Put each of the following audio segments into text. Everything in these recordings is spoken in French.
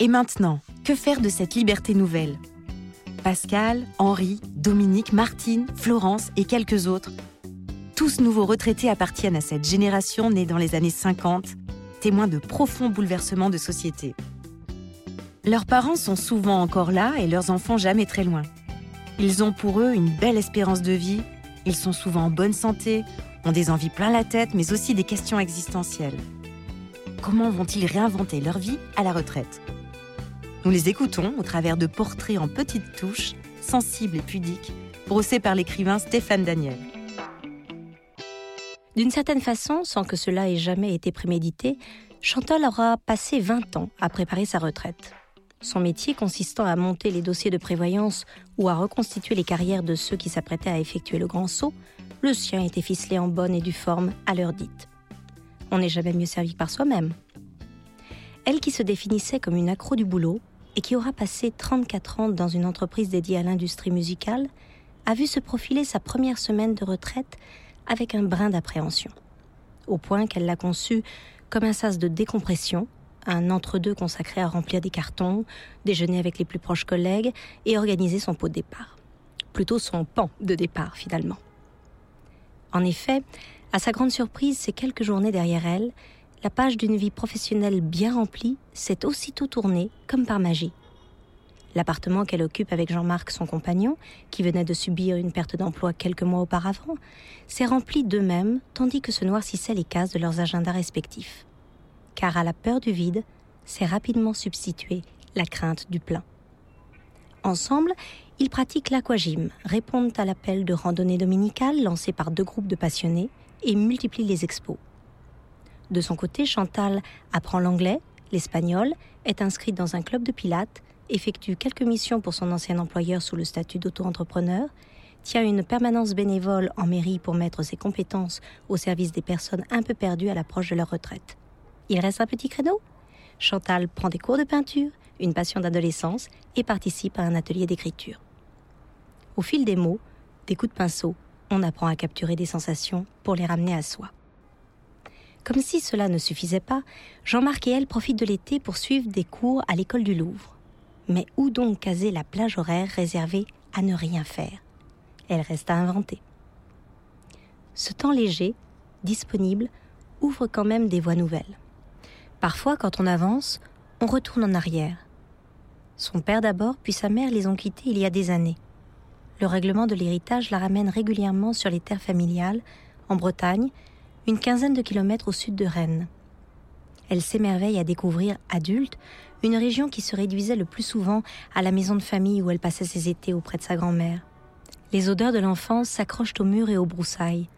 Et maintenant, que faire de cette liberté nouvelle? Pascal, Henri, Dominique, Martine, Florence et quelques autres. Tous nouveaux retraités appartiennent à cette génération née dans les années 50, témoins de profonds bouleversements de société. Leurs parents sont souvent encore là et leurs enfants jamais très loin. Ils ont pour eux une belle espérance de vie, ils sont souvent en bonne santé, ont des envies plein la tête, mais aussi des questions existentielles. Comment vont-ils réinventer leur vie à la retraite? Nous les écoutons au travers de portraits en petites touches, sensibles et pudiques, brossés par l'écrivain Stéphane Daniel. D'une certaine façon, sans que cela ait jamais été prémédité, Chantal aura passé 20 ans à préparer sa retraite. Son métier consistant à monter les dossiers de prévoyance ou à reconstituer les carrières de ceux qui s'apprêtaient à effectuer le grand saut, le sien était ficelé en bonne et due forme à l'heure dite. On n'est jamais mieux servi par soi-même. Elle qui se définissait comme une accro du boulot et qui aura passé 34 ans dans une entreprise dédiée à l'industrie musicale, a vu se profiler sa première semaine de retraite avec un brin d'appréhension. Au point qu'elle l'a conçu comme un sas de décompression, un entre-deux consacré à remplir des cartons, déjeuner avec les plus proches collègues et organiser son pot de départ. Plutôt son pan de départ finalement. En effet, à sa grande surprise, ces quelques journées derrière elle, la page d'une vie professionnelle bien remplie s'est aussitôt tournée comme par magie. L'appartement qu'elle occupe avec Jean-Marc, son compagnon, qui venait de subir une perte d'emploi quelques mois auparavant, s'est rempli d'eux-mêmes tandis que se noircissaient les cases de leurs agendas respectifs. Car à la peur du vide s'est rapidement substituée la crainte du plein. Ensemble, ils pratiquent l'aquagym, répondent à l'appel de randonnée dominicale lancé par deux groupes de passionnés et multiplient les expos. De son côté, Chantal apprend l'anglais, l'espagnol, est inscrite dans un club de pilates, effectue quelques missions pour son ancien employeur sous le statut d'auto-entrepreneur, tient une permanence bénévole en mairie pour mettre ses compétences au service des personnes un peu perdues à l'approche de leur retraite. Il reste un petit créneau Chantal prend des cours de peinture, une passion d'adolescence et participe à un atelier d'écriture. Au fil des mots, des coups de pinceau, on apprend à capturer des sensations pour les ramener à soi. Comme si cela ne suffisait pas, Jean-Marc et elle profitent de l'été pour suivre des cours à l'école du Louvre. Mais où donc caser la plage horaire réservée à ne rien faire? Elle reste à inventer. Ce temps léger, disponible, ouvre quand même des voies nouvelles. Parfois, quand on avance, on retourne en arrière. Son père d'abord, puis sa mère les ont quittés il y a des années. Le règlement de l'héritage la ramène régulièrement sur les terres familiales, en Bretagne, une quinzaine de kilomètres au sud de Rennes. Elle s'émerveille à découvrir, adulte, une région qui se réduisait le plus souvent à la maison de famille où elle passait ses étés auprès de sa grand-mère. Les odeurs de l'enfance s'accrochent aux murs et aux broussailles.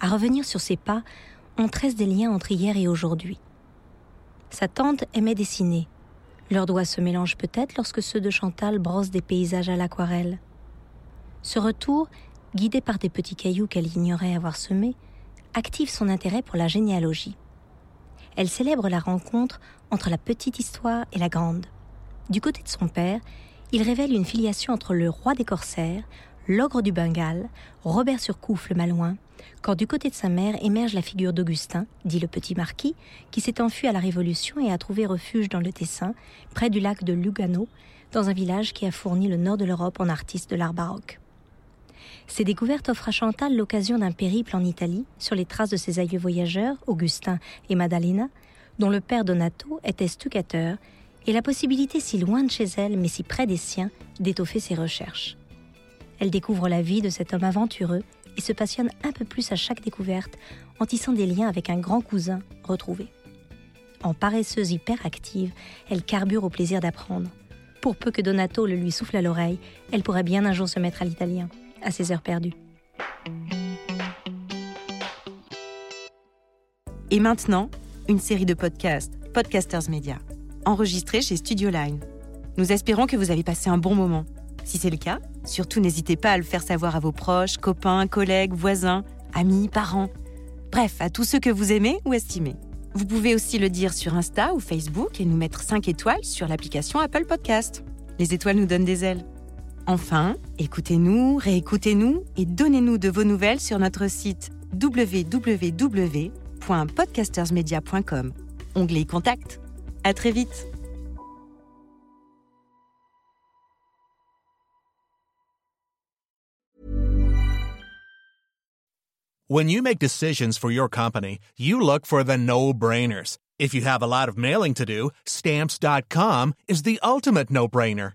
À revenir sur ses pas, on tresse des liens entre hier et aujourd'hui. Sa tante aimait dessiner. Leurs doigts se mélangent peut-être lorsque ceux de Chantal brossent des paysages à l'aquarelle. Ce retour, guidé par des petits cailloux qu'elle ignorait avoir semés, active son intérêt pour la généalogie. Elle célèbre la rencontre entre la petite histoire et la grande. Du côté de son père, il révèle une filiation entre le roi des corsaires, l'ogre du Bengale, Robert Surcouf le Malouin, quand du côté de sa mère émerge la figure d'Augustin, dit le petit marquis, qui s'est enfui à la Révolution et a trouvé refuge dans le Tessin, près du lac de Lugano, dans un village qui a fourni le nord de l'Europe en artistes de l'art baroque. Ces découvertes offrent à Chantal l'occasion d'un périple en Italie, sur les traces de ses aïeux voyageurs, Augustin et Maddalena, dont le père Donato était stuccateur, et la possibilité si loin de chez elle, mais si près des siens, d'étoffer ses recherches. Elle découvre la vie de cet homme aventureux et se passionne un peu plus à chaque découverte en tissant des liens avec un grand cousin retrouvé. En paresseuse hyperactive, elle carbure au plaisir d'apprendre. Pour peu que Donato le lui souffle à l'oreille, elle pourrait bien un jour se mettre à l'italien, à ses heures perdues. Et maintenant, une série de podcasts, Podcasters Media, enregistrés chez Studio Line. Nous espérons que vous avez passé un bon moment. Si c'est le cas, surtout n'hésitez pas à le faire savoir à vos proches, copains, collègues, voisins, amis, parents. Bref, à tous ceux que vous aimez ou estimez. Vous pouvez aussi le dire sur Insta ou Facebook et nous mettre 5 étoiles sur l'application Apple Podcast. Les étoiles nous donnent des ailes. Enfin, écoutez-nous, réécoutez-nous et donnez-nous de vos nouvelles sur notre site www.podcastersmedia.com. Onglet Contact. À très vite. When you make decisions for your company, you look for the no-brainers. If you have a lot of mailing to do, stamps.com is the ultimate no-brainer.